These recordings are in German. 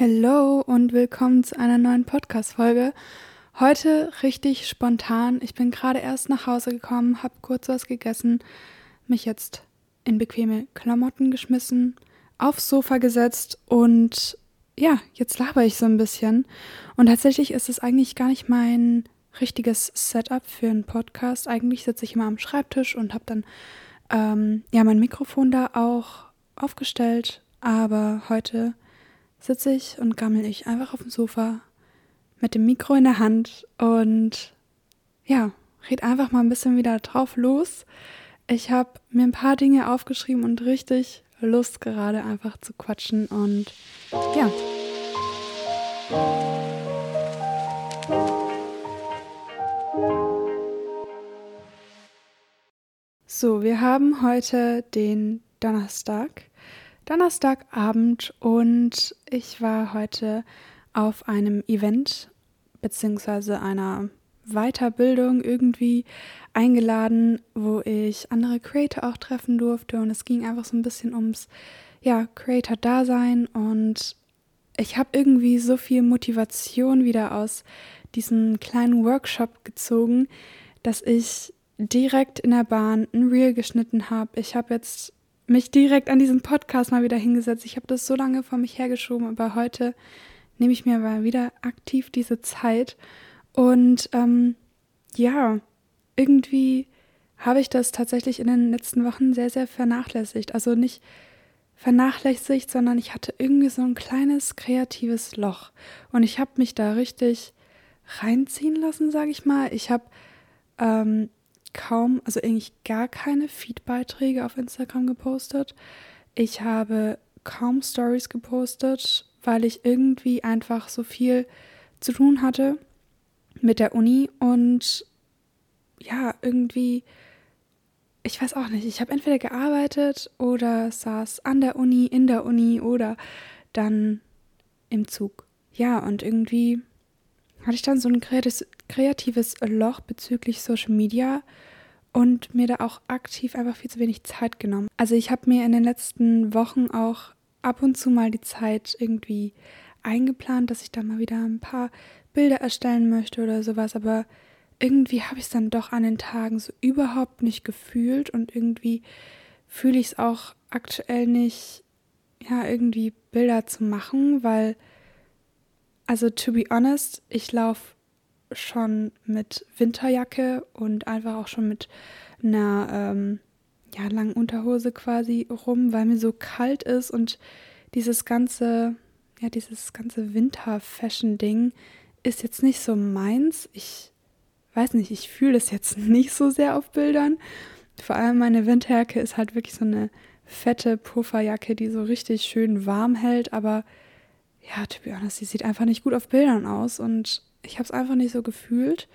Hallo und willkommen zu einer neuen Podcast-Folge. Heute richtig spontan. Ich bin gerade erst nach Hause gekommen, habe kurz was gegessen, mich jetzt in bequeme Klamotten geschmissen, aufs Sofa gesetzt und ja, jetzt laber ich so ein bisschen. Und tatsächlich ist es eigentlich gar nicht mein richtiges Setup für einen Podcast. Eigentlich sitze ich immer am Schreibtisch und habe dann ähm, ja mein Mikrofon da auch aufgestellt. Aber heute sitze ich und gammel ich einfach auf dem Sofa mit dem Mikro in der Hand und ja, red einfach mal ein bisschen wieder drauf los. Ich habe mir ein paar Dinge aufgeschrieben und richtig Lust gerade einfach zu quatschen und ja. So, wir haben heute den Donnerstag. Donnerstagabend und ich war heute auf einem Event beziehungsweise einer Weiterbildung irgendwie eingeladen, wo ich andere Creator auch treffen durfte und es ging einfach so ein bisschen ums ja, Creator-Dasein und ich habe irgendwie so viel Motivation wieder aus diesem kleinen Workshop gezogen, dass ich direkt in der Bahn ein Reel geschnitten habe. Ich habe jetzt mich direkt an diesen Podcast mal wieder hingesetzt. Ich habe das so lange vor mich hergeschoben, aber heute nehme ich mir mal wieder aktiv diese Zeit. Und ähm, ja, irgendwie habe ich das tatsächlich in den letzten Wochen sehr, sehr vernachlässigt. Also nicht vernachlässigt, sondern ich hatte irgendwie so ein kleines kreatives Loch. Und ich habe mich da richtig reinziehen lassen, sage ich mal. Ich habe ähm, kaum, also eigentlich gar keine Feed-Beiträge auf Instagram gepostet. Ich habe kaum Stories gepostet, weil ich irgendwie einfach so viel zu tun hatte mit der Uni und ja, irgendwie, ich weiß auch nicht, ich habe entweder gearbeitet oder saß an der Uni, in der Uni oder dann im Zug. Ja, und irgendwie hatte ich dann so ein kreatives, kreatives Loch bezüglich Social Media und mir da auch aktiv einfach viel zu wenig Zeit genommen. Also ich habe mir in den letzten Wochen auch ab und zu mal die Zeit irgendwie eingeplant, dass ich da mal wieder ein paar Bilder erstellen möchte oder sowas, aber irgendwie habe ich es dann doch an den Tagen so überhaupt nicht gefühlt und irgendwie fühle ich es auch aktuell nicht, ja, irgendwie Bilder zu machen, weil also, to be honest, ich laufe schon mit Winterjacke und einfach auch schon mit einer ähm, ja, langen Unterhose quasi rum, weil mir so kalt ist und dieses ganze, ja, dieses ganze Winter-Fashion-Ding ist jetzt nicht so meins. Ich weiß nicht, ich fühle es jetzt nicht so sehr auf Bildern. Vor allem meine Winterjacke ist halt wirklich so eine fette Pufferjacke, die so richtig schön warm hält, aber ja, to be honest, sie sieht einfach nicht gut auf Bildern aus und ich habe es einfach nicht so gefühlt.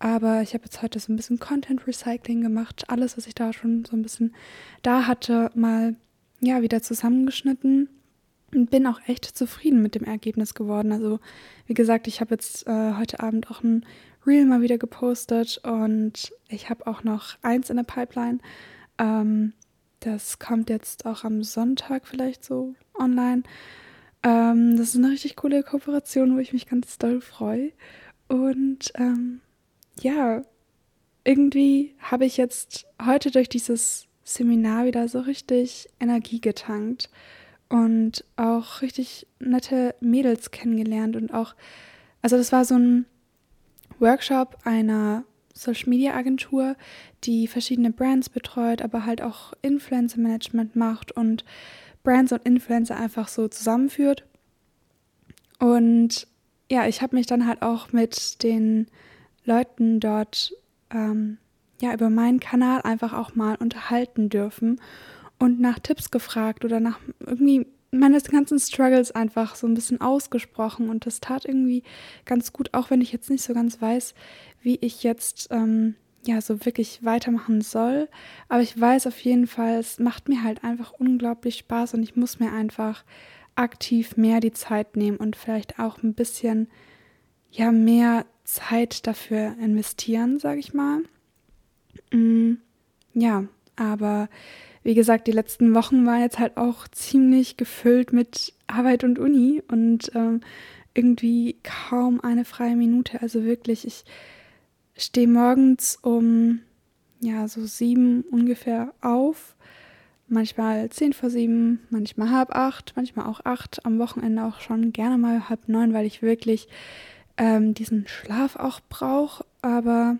Aber ich habe jetzt heute so ein bisschen Content Recycling gemacht, alles, was ich da schon so ein bisschen da hatte, mal ja wieder zusammengeschnitten und bin auch echt zufrieden mit dem Ergebnis geworden. Also wie gesagt, ich habe jetzt äh, heute Abend auch ein Reel mal wieder gepostet und ich habe auch noch eins in der Pipeline. Ähm, das kommt jetzt auch am Sonntag vielleicht so online. Ähm, das ist eine richtig coole Kooperation, wo ich mich ganz doll freue. Und ähm, ja, irgendwie habe ich jetzt heute durch dieses Seminar wieder so richtig Energie getankt und auch richtig nette Mädels kennengelernt und auch, also das war so ein Workshop einer Social Media Agentur, die verschiedene Brands betreut, aber halt auch Influencer Management macht und Brands und Influencer einfach so zusammenführt. Und ja, ich habe mich dann halt auch mit den Leuten dort ähm, ja über meinen Kanal einfach auch mal unterhalten dürfen und nach Tipps gefragt oder nach irgendwie meine ganzen Struggles einfach so ein bisschen ausgesprochen und das tat irgendwie ganz gut, auch wenn ich jetzt nicht so ganz weiß, wie ich jetzt ähm, ja so wirklich weitermachen soll. Aber ich weiß auf jeden Fall, es macht mir halt einfach unglaublich Spaß und ich muss mir einfach aktiv mehr die Zeit nehmen und vielleicht auch ein bisschen ja mehr Zeit dafür investieren, sage ich mal. Mm, ja, aber wie gesagt, die letzten Wochen waren jetzt halt auch ziemlich gefüllt mit Arbeit und Uni und ähm, irgendwie kaum eine freie Minute. Also wirklich, ich stehe morgens um ja so sieben ungefähr auf, manchmal zehn vor sieben, manchmal halb acht, manchmal auch acht, am Wochenende auch schon gerne mal halb neun, weil ich wirklich ähm, diesen Schlaf auch brauche. Aber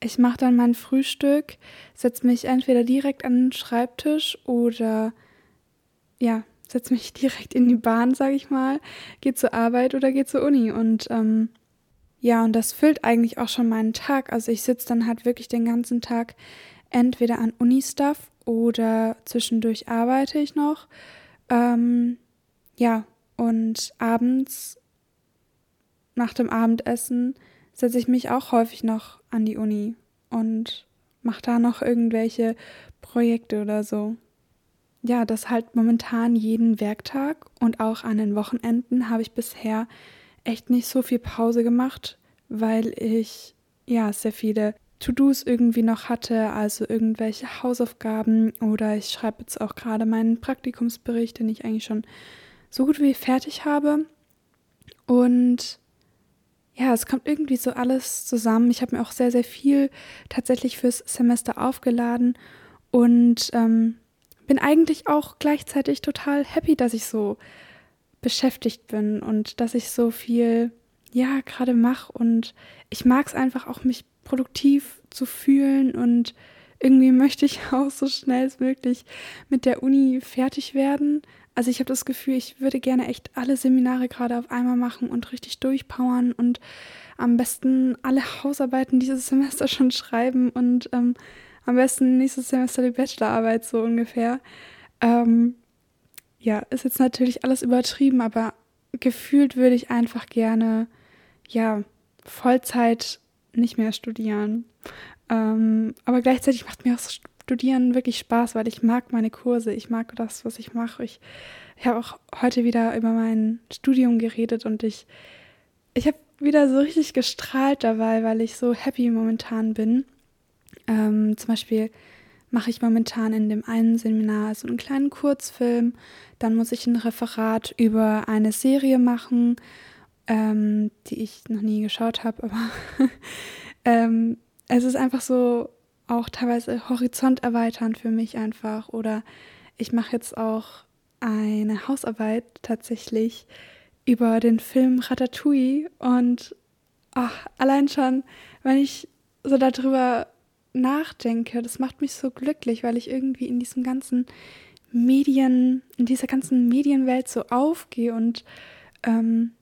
ich mache dann mein Frühstück, setze mich entweder direkt an den Schreibtisch oder ja, setze mich direkt in die Bahn, sage ich mal, gehe zur Arbeit oder gehe zur Uni. Und ähm, ja, und das füllt eigentlich auch schon meinen Tag. Also ich sitze dann halt wirklich den ganzen Tag entweder an Uni-Stuff oder zwischendurch arbeite ich noch. Ähm, ja, und abends nach dem Abendessen setze ich mich auch häufig noch an die Uni und mache da noch irgendwelche Projekte oder so. Ja, das halt momentan jeden Werktag und auch an den Wochenenden habe ich bisher echt nicht so viel Pause gemacht, weil ich ja sehr viele To-Dos irgendwie noch hatte, also irgendwelche Hausaufgaben oder ich schreibe jetzt auch gerade meinen Praktikumsbericht, den ich eigentlich schon so gut wie fertig habe. Und ja, es kommt irgendwie so alles zusammen. Ich habe mir auch sehr, sehr viel tatsächlich fürs Semester aufgeladen und ähm, bin eigentlich auch gleichzeitig total happy, dass ich so beschäftigt bin und dass ich so viel, ja, gerade mache. Und ich mag es einfach auch, mich produktiv zu fühlen und irgendwie möchte ich auch so schnell als möglich mit der Uni fertig werden. Also ich habe das Gefühl, ich würde gerne echt alle Seminare gerade auf einmal machen und richtig durchpowern und am besten alle Hausarbeiten dieses Semester schon schreiben und ähm, am besten nächstes Semester die Bachelorarbeit so ungefähr. Ähm, ja, ist jetzt natürlich alles übertrieben, aber gefühlt würde ich einfach gerne, ja, Vollzeit nicht mehr studieren. Ähm, aber gleichzeitig macht mir auch so Studieren wirklich Spaß, weil ich mag meine Kurse, ich mag das, was ich mache. Ich, ich habe auch heute wieder über mein Studium geredet und ich, ich habe wieder so richtig gestrahlt dabei, weil ich so happy momentan bin. Ähm, zum Beispiel mache ich momentan in dem einen Seminar so einen kleinen Kurzfilm. Dann muss ich ein Referat über eine Serie machen, ähm, die ich noch nie geschaut habe, aber ähm, es ist einfach so auch teilweise Horizont erweitern für mich einfach. Oder ich mache jetzt auch eine Hausarbeit tatsächlich über den Film Ratatouille und ach, allein schon, wenn ich so darüber nachdenke, das macht mich so glücklich, weil ich irgendwie in diesem ganzen Medien, in dieser ganzen Medienwelt so aufgehe und ähm,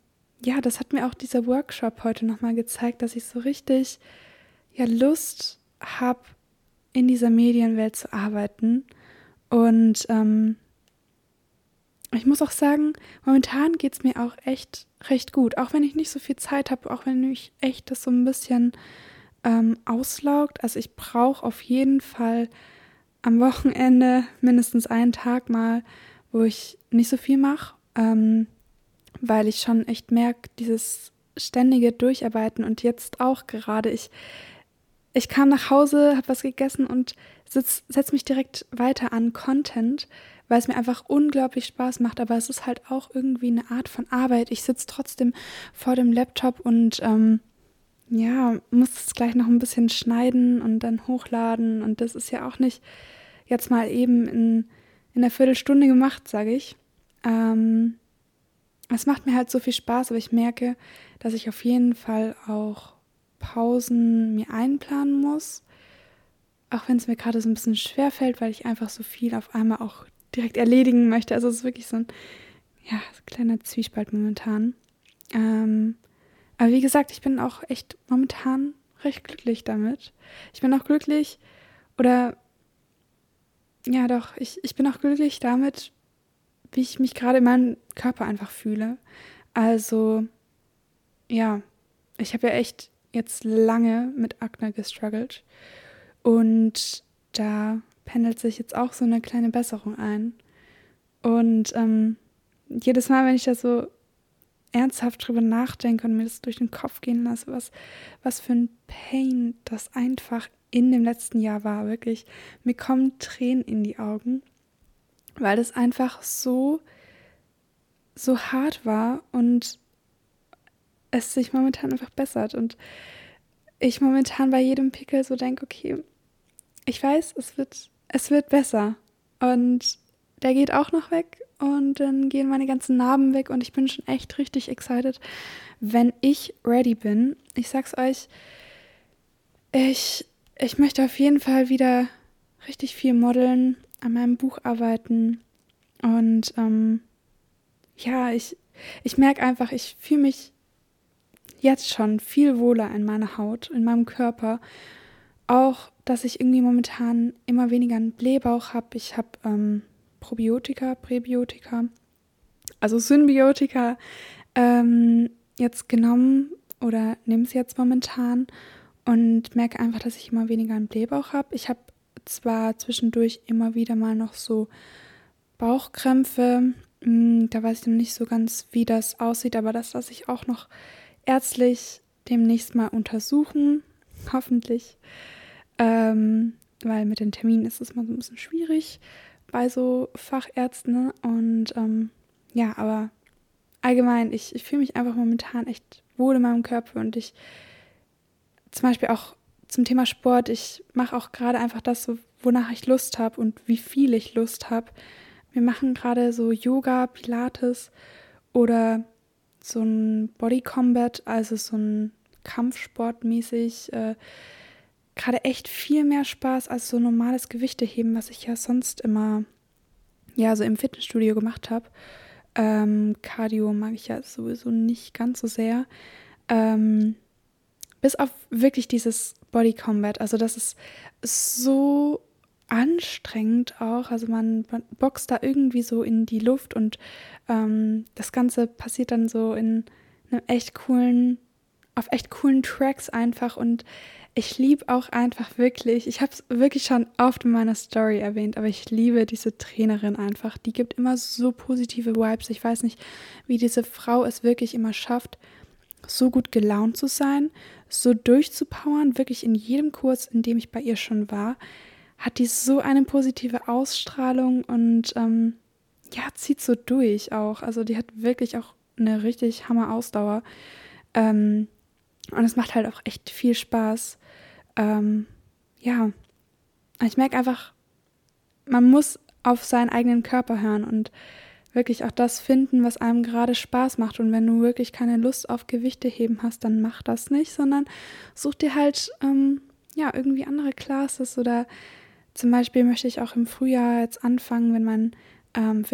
ja, das hat mir auch dieser Workshop heute nochmal gezeigt, dass ich so richtig ja Lust habe, in dieser Medienwelt zu arbeiten. Und ähm, ich muss auch sagen, momentan geht es mir auch echt recht gut. Auch wenn ich nicht so viel Zeit habe, auch wenn mich echt das so ein bisschen ähm, auslaugt. Also ich brauche auf jeden Fall am Wochenende mindestens einen Tag mal, wo ich nicht so viel mache, ähm, weil ich schon echt merke, dieses ständige Durcharbeiten und jetzt auch gerade, ich, ich kam nach Hause, habe was gegessen und setze mich direkt weiter an Content, weil es mir einfach unglaublich Spaß macht, aber es ist halt auch irgendwie eine Art von Arbeit. Ich sitze trotzdem vor dem Laptop und ähm, ja, muss es gleich noch ein bisschen schneiden und dann hochladen. Und das ist ja auch nicht jetzt mal eben in, in einer Viertelstunde gemacht, sage ich. Ähm, es macht mir halt so viel Spaß, aber ich merke, dass ich auf jeden Fall auch Pausen mir einplanen muss. Auch wenn es mir gerade so ein bisschen schwer fällt, weil ich einfach so viel auf einmal auch direkt erledigen möchte. Also es ist wirklich so ein ja, kleiner Zwiespalt momentan. Ähm, aber wie gesagt, ich bin auch echt momentan recht glücklich damit. Ich bin auch glücklich oder ja doch, ich, ich bin auch glücklich damit, wie ich mich gerade in meinem Körper einfach fühle. Also ja, ich habe ja echt jetzt lange mit Akne gestruggelt und da pendelt sich jetzt auch so eine kleine Besserung ein. Und ähm, jedes Mal, wenn ich da so ernsthaft drüber nachdenke und mir das durch den Kopf gehen lasse, was, was für ein Pain das einfach in dem letzten Jahr war. Wirklich, mir kommen Tränen in die Augen, weil es einfach so, so hart war und es sich momentan einfach bessert. Und ich momentan bei jedem Pickel so denke, okay, ich weiß, es wird, es wird besser. Und der geht auch noch weg und dann gehen meine ganzen Narben weg und ich bin schon echt richtig excited, wenn ich ready bin. Ich sag's euch, ich, ich möchte auf jeden Fall wieder richtig viel modeln, an meinem Buch arbeiten und ähm, ja, ich, ich merke einfach, ich fühle mich jetzt schon viel wohler in meiner Haut, in meinem Körper. Auch, dass ich irgendwie momentan immer weniger einen Blähbauch habe. Ich habe ähm, Probiotika, Präbiotika, also Symbiotika ähm, jetzt genommen oder nehme es jetzt momentan und merke einfach, dass ich immer weniger einen Blähbauch habe. Ich habe zwar zwischendurch immer wieder mal noch so Bauchkrämpfe, hm, da weiß ich noch nicht so ganz, wie das aussieht, aber das lasse ich auch noch ärztlich demnächst mal untersuchen, hoffentlich, ähm, weil mit den Terminen ist es mal so ein bisschen schwierig bei so Fachärzten. Und ähm, ja, aber allgemein, ich, ich fühle mich einfach momentan echt wohl in meinem Körper und ich zum Beispiel auch zum Thema Sport, ich mache auch gerade einfach das, wonach ich Lust habe und wie viel ich Lust habe. Wir machen gerade so Yoga, Pilates oder so ein Body Combat, also so ein Kampfsport mäßig. Äh, gerade echt viel mehr Spaß als so normales Gewichteheben, was ich ja sonst immer ja so im Fitnessstudio gemacht habe. Ähm, Cardio mag ich ja sowieso nicht ganz so sehr. Ähm, bis auf wirklich dieses Body Combat. Also das ist so anstrengend auch. Also man, boxt da irgendwie so in die Luft und ähm, das Ganze passiert dann so in einem echt coolen, auf echt coolen Tracks einfach und ich liebe auch einfach wirklich, ich habe es wirklich schon oft in meiner Story erwähnt, aber ich liebe diese Trainerin einfach. Die gibt immer so positive Vibes. Ich weiß nicht, wie diese Frau es wirklich immer schafft, so gut gelaunt zu sein, so durchzupowern. Wirklich in jedem Kurs, in dem ich bei ihr schon war, hat die so eine positive Ausstrahlung und ähm, ja, zieht so durch auch. Also die hat wirklich auch eine richtig Hammer Ausdauer. Ähm, und es macht halt auch echt viel Spaß. Ähm, ja, ich merke einfach, man muss auf seinen eigenen Körper hören und wirklich auch das finden, was einem gerade Spaß macht. Und wenn du wirklich keine Lust auf Gewichte heben hast, dann mach das nicht, sondern such dir halt ähm, ja irgendwie andere Classes oder zum Beispiel möchte ich auch im Frühjahr jetzt anfangen, wenn mein ähm,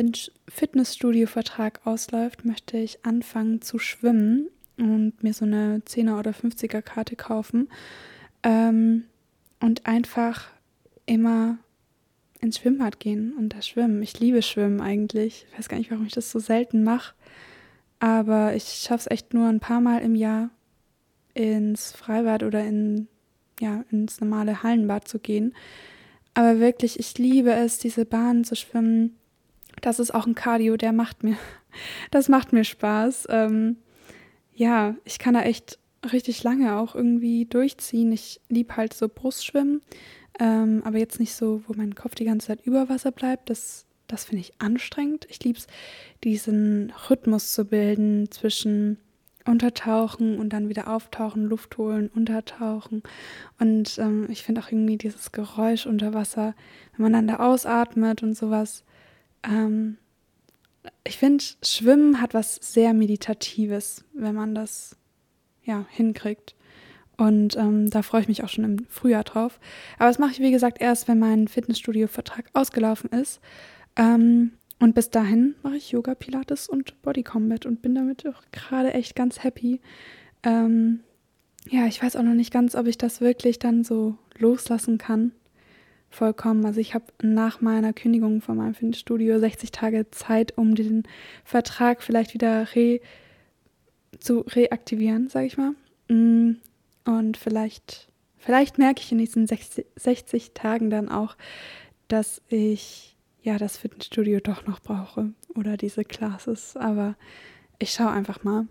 Fitnessstudio-Vertrag ausläuft, möchte ich anfangen zu schwimmen und mir so eine 10er oder 50er Karte kaufen ähm, und einfach immer ins Schwimmbad gehen und da schwimmen. Ich liebe Schwimmen eigentlich. Ich weiß gar nicht, warum ich das so selten mache. Aber ich schaffe es echt nur ein paar Mal im Jahr ins Freibad oder in, ja, ins normale Hallenbad zu gehen. Aber wirklich, ich liebe es, diese Bahnen zu schwimmen. Das ist auch ein Cardio, der macht mir, das macht mir Spaß. Ähm, ja, ich kann da echt richtig lange auch irgendwie durchziehen. Ich liebe halt so Brustschwimmen, ähm, aber jetzt nicht so, wo mein Kopf die ganze Zeit über Wasser bleibt. Das, das finde ich anstrengend. Ich liebe es, diesen Rhythmus zu bilden zwischen Untertauchen und dann wieder auftauchen, Luft holen, untertauchen. Und ähm, ich finde auch irgendwie dieses Geräusch unter Wasser, wenn man dann da ausatmet und sowas. Ähm, ich finde, Schwimmen hat was sehr Meditatives, wenn man das ja, hinkriegt. Und ähm, da freue ich mich auch schon im Frühjahr drauf. Aber das mache ich, wie gesagt, erst, wenn mein Fitnessstudio-Vertrag ausgelaufen ist. Ähm, und bis dahin mache ich Yoga, Pilates und Body Combat und bin damit auch gerade echt ganz happy. Ähm, ja, ich weiß auch noch nicht ganz, ob ich das wirklich dann so loslassen kann. Vollkommen. Also ich habe nach meiner Kündigung von meinem Fitnessstudio 60 Tage Zeit, um den Vertrag vielleicht wieder re zu reaktivieren, sage ich mal. Mm, und vielleicht, vielleicht merke ich in diesen 60, 60 Tagen dann auch, dass ich ja das Fitnessstudio doch noch brauche oder diese Classes. Aber ich schaue einfach mal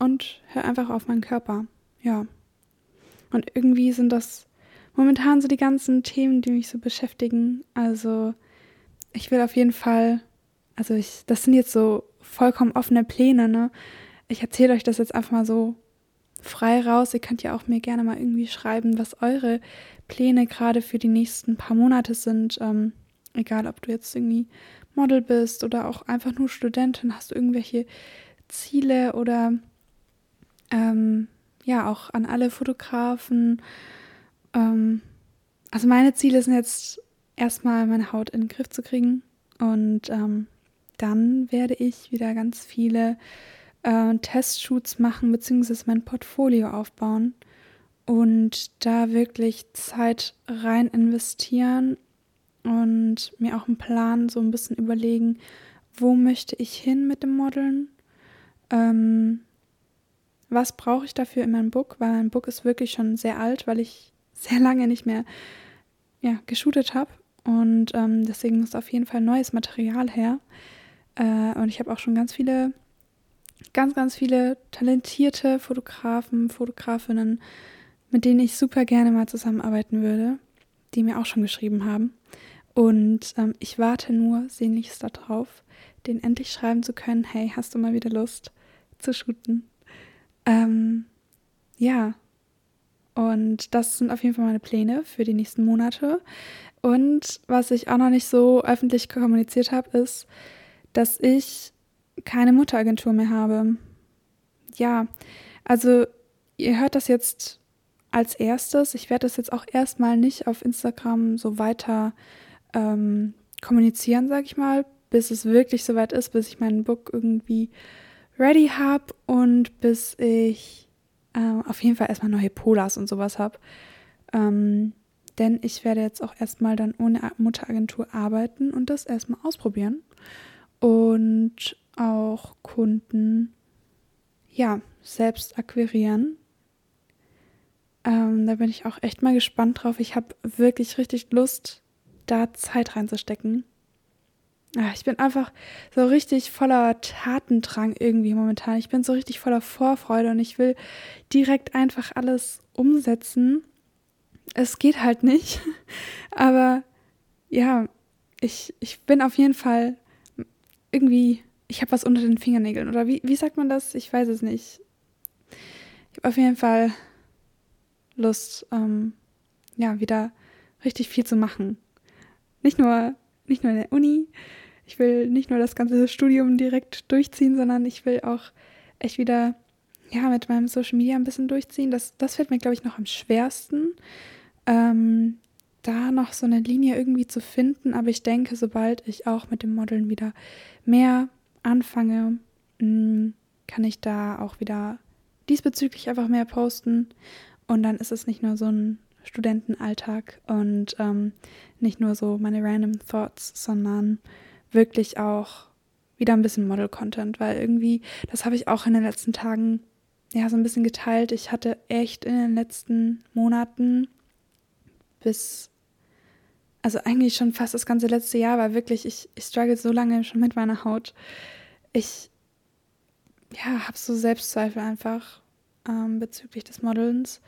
und höre einfach auf meinen Körper. Ja. Und irgendwie sind das momentan so die ganzen Themen, die mich so beschäftigen. Also ich will auf jeden Fall, also ich, das sind jetzt so vollkommen offene Pläne, ne? Ich erzähle euch das jetzt einfach mal so frei raus. Ihr könnt ja auch mir gerne mal irgendwie schreiben, was eure Pläne gerade für die nächsten paar Monate sind. Ähm, egal, ob du jetzt irgendwie Model bist oder auch einfach nur Studentin, hast du irgendwelche Ziele oder ähm, ja, auch an alle Fotografen. Ähm, also meine Ziele sind jetzt erstmal meine Haut in den Griff zu kriegen. Und ähm, dann werde ich wieder ganz viele äh, Testshoots machen, beziehungsweise mein Portfolio aufbauen und da wirklich Zeit rein investieren und mir auch einen Plan so ein bisschen überlegen, wo möchte ich hin mit dem Modeln, ähm, was brauche ich dafür in meinem Book, weil mein Book ist wirklich schon sehr alt, weil ich sehr lange nicht mehr ja, geshootet habe und ähm, deswegen muss auf jeden Fall neues Material her. Äh, und ich habe auch schon ganz viele, ganz, ganz viele talentierte Fotografen, Fotografinnen, mit denen ich super gerne mal zusammenarbeiten würde, die mir auch schon geschrieben haben. Und ähm, ich warte nur sehnlichst darauf, den endlich schreiben zu können, hey, hast du mal wieder Lust zu shooten? Ähm, ja, und das sind auf jeden Fall meine Pläne für die nächsten Monate. Und was ich auch noch nicht so öffentlich kommuniziert habe, ist, dass ich keine Mutteragentur mehr habe. Ja, also ihr hört das jetzt als erstes. Ich werde das jetzt auch erstmal nicht auf Instagram so weiter ähm, kommunizieren, sag ich mal, bis es wirklich soweit ist, bis ich meinen Book irgendwie ready habe und bis ich ähm, auf jeden Fall erstmal neue Polars und sowas habe. Ähm, denn ich werde jetzt auch erstmal dann ohne Mutteragentur arbeiten und das erstmal ausprobieren. Und auch Kunden, ja, selbst akquirieren. Ähm, da bin ich auch echt mal gespannt drauf. Ich habe wirklich richtig Lust, da Zeit reinzustecken. Ach, ich bin einfach so richtig voller Tatendrang irgendwie momentan. Ich bin so richtig voller Vorfreude und ich will direkt einfach alles umsetzen. Es geht halt nicht. Aber ja, ich, ich bin auf jeden Fall irgendwie, ich habe was unter den Fingernägeln. Oder wie, wie sagt man das? Ich weiß es nicht. Ich habe auf jeden Fall Lust, ähm, ja, wieder richtig viel zu machen. Nicht nur, nicht nur in der Uni, ich will nicht nur das ganze Studium direkt durchziehen, sondern ich will auch echt wieder ja, mit meinem Social Media ein bisschen durchziehen. Das, das fällt mir, glaube ich, noch am schwersten, ähm, da noch so eine Linie irgendwie zu finden. Aber ich denke, sobald ich auch mit dem Modeln wieder mehr anfange, mh, mm, kann ich da auch wieder diesbezüglich einfach mehr posten. Und dann ist es nicht nur so ein Studentenalltag und ähm, nicht nur so meine random Thoughts, sondern wirklich auch wieder ein bisschen Model-Content, weil irgendwie, das habe ich auch in den letzten Tagen ja so ein bisschen geteilt. Ich hatte echt in den letzten Monaten bis, also eigentlich schon fast das ganze letzte Jahr, weil wirklich, ich, ich struggle so lange schon mit meiner Haut. Ich, ja, habe so Selbstzweifel einfach ähm, bezüglich des Modelns.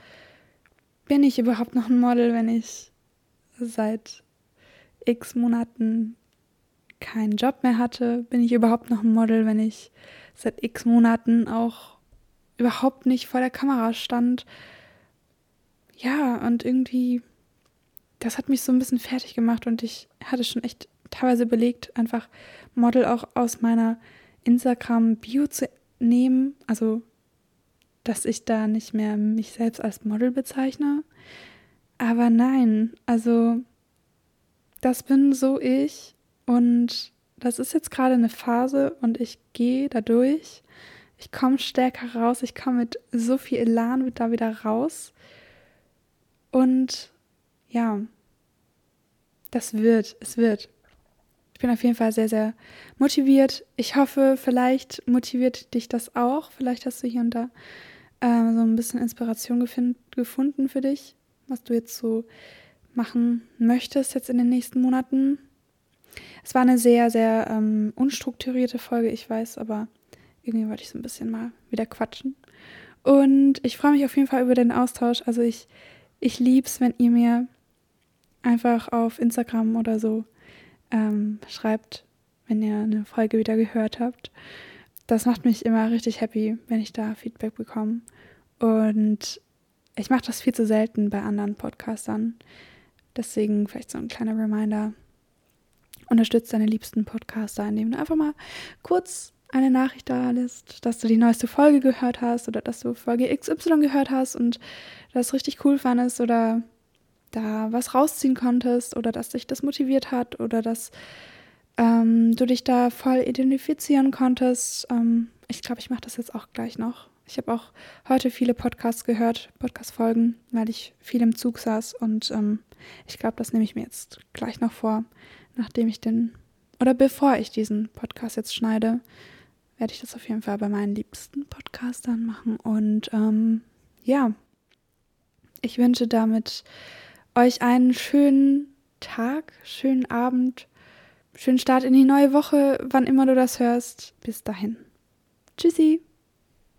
Bin ich überhaupt noch ein Model, wenn ich seit x Monaten keinen Job mehr hatte, bin ich überhaupt noch ein Model, wenn ich seit x Monaten auch überhaupt nicht vor der Kamera stand. Ja, und irgendwie, das hat mich so ein bisschen fertig gemacht und ich hatte schon echt teilweise überlegt, einfach Model auch aus meiner Instagram-Bio zu nehmen. Also, dass ich da nicht mehr mich selbst als Model bezeichne. Aber nein, also, das bin so ich und das ist jetzt gerade eine Phase und ich gehe da durch. Ich komme stärker raus. Ich komme mit so viel Elan da wieder raus. Und ja, das wird, es wird. Ich bin auf jeden Fall sehr, sehr motiviert. Ich hoffe, vielleicht motiviert dich das auch. Vielleicht hast du hier und da äh, so ein bisschen Inspiration gefunden für dich, was du jetzt so machen möchtest jetzt in den nächsten Monaten. Es war eine sehr, sehr ähm, unstrukturierte Folge, ich weiß, aber irgendwie wollte ich so ein bisschen mal wieder quatschen. Und ich freue mich auf jeden Fall über den Austausch. Also ich, Ich lieb's, wenn ihr mir einfach auf Instagram oder so ähm, schreibt, wenn ihr eine Folge wieder gehört habt. Das macht mich immer richtig happy, wenn ich da Feedback bekomme. Und ich mache das viel zu selten bei anderen Podcastern. Deswegen vielleicht so ein kleiner Reminder. Unterstützt deine liebsten Podcaster, indem du einfach mal kurz eine Nachricht da lässt, dass du die neueste Folge gehört hast oder dass du Folge XY gehört hast und das richtig cool fandest oder da was rausziehen konntest oder dass dich das motiviert hat oder dass ähm, du dich da voll identifizieren konntest. Ähm, ich glaube, ich mache das jetzt auch gleich noch. Ich habe auch heute viele Podcasts gehört, Podcast-Folgen, weil ich viel im Zug saß und ähm, ich glaube, das nehme ich mir jetzt gleich noch vor, nachdem ich den oder bevor ich diesen Podcast jetzt schneide, werde ich das auf jeden Fall bei meinen liebsten Podcastern machen. Und ähm, ja, ich wünsche damit euch einen schönen Tag, schönen Abend, schönen Start in die neue Woche, wann immer du das hörst. Bis dahin. Tschüssi.